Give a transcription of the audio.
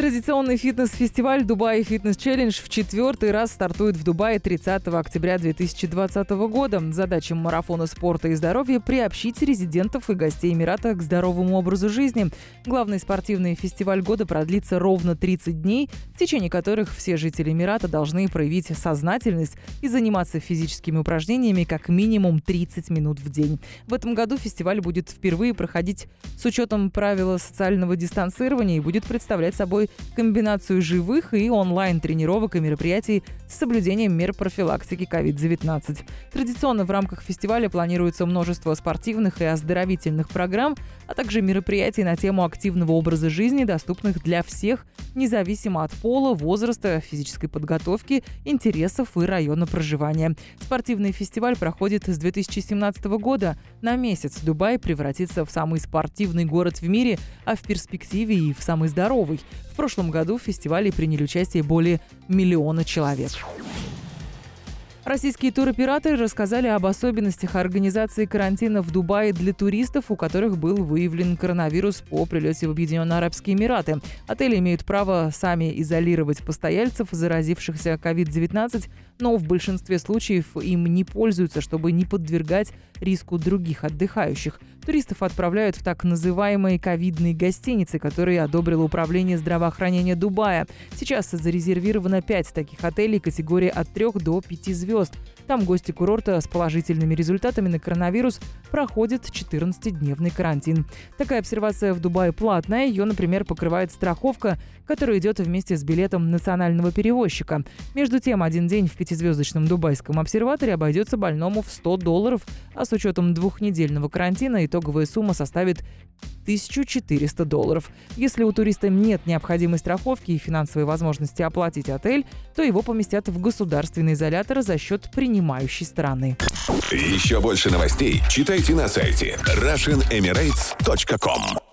Традиционный фитнес-фестиваль «Дубай Фитнес Челлендж» в четвертый раз стартует в Дубае 30 октября 2020 года. Задача марафона спорта и здоровья – приобщить резидентов и гостей Эмирата к здоровому образу жизни. Главный спортивный фестиваль года продлится ровно 30 дней, в течение которых все жители Эмирата должны проявить сознательность и заниматься физическими упражнениями как минимум 30 минут в день. В этом году фестиваль будет впервые проходить с учетом правила социального дистанцирования и будет представлять собой комбинацию живых и онлайн-тренировок и мероприятий с соблюдением мер профилактики COVID-19. Традиционно в рамках фестиваля планируется множество спортивных и оздоровительных программ, а также мероприятий на тему активного образа жизни, доступных для всех, независимо от пола, возраста, физической подготовки, интересов и района проживания. Спортивный фестиваль проходит с 2017 года. На месяц Дубай превратится в самый спортивный город в мире, а в перспективе и в самый здоровый. В прошлом году в фестивале приняли участие более миллиона человек. Российские туроператоры рассказали об особенностях организации карантина в Дубае для туристов, у которых был выявлен коронавирус по прилете в Объединенные Арабские Эмираты. Отели имеют право сами изолировать постояльцев, заразившихся COVID-19, но в большинстве случаев им не пользуются, чтобы не подвергать риску других отдыхающих. Туристов отправляют в так называемые ковидные гостиницы, которые одобрило Управление здравоохранения Дубая. Сейчас зарезервировано 5 таких отелей категории от 3 до 5 звезд. Там гости курорта с положительными результатами на коронавирус проходят 14-дневный карантин. Такая обсервация в Дубае платная. Ее, например, покрывает страховка, которая идет вместе с билетом национального перевозчика. Между тем, один день в пятизвездочном дубайском обсерваторе обойдется больному в 100 долларов, а с учетом двухнедельного карантина итоговая сумма составит 1400 долларов. Если у туриста нет необходимой страховки и финансовой возможности оплатить отель, то его поместят в государственный изолятор за счет принимающей страны. Еще больше новостей читайте на сайте RussianEmirates.com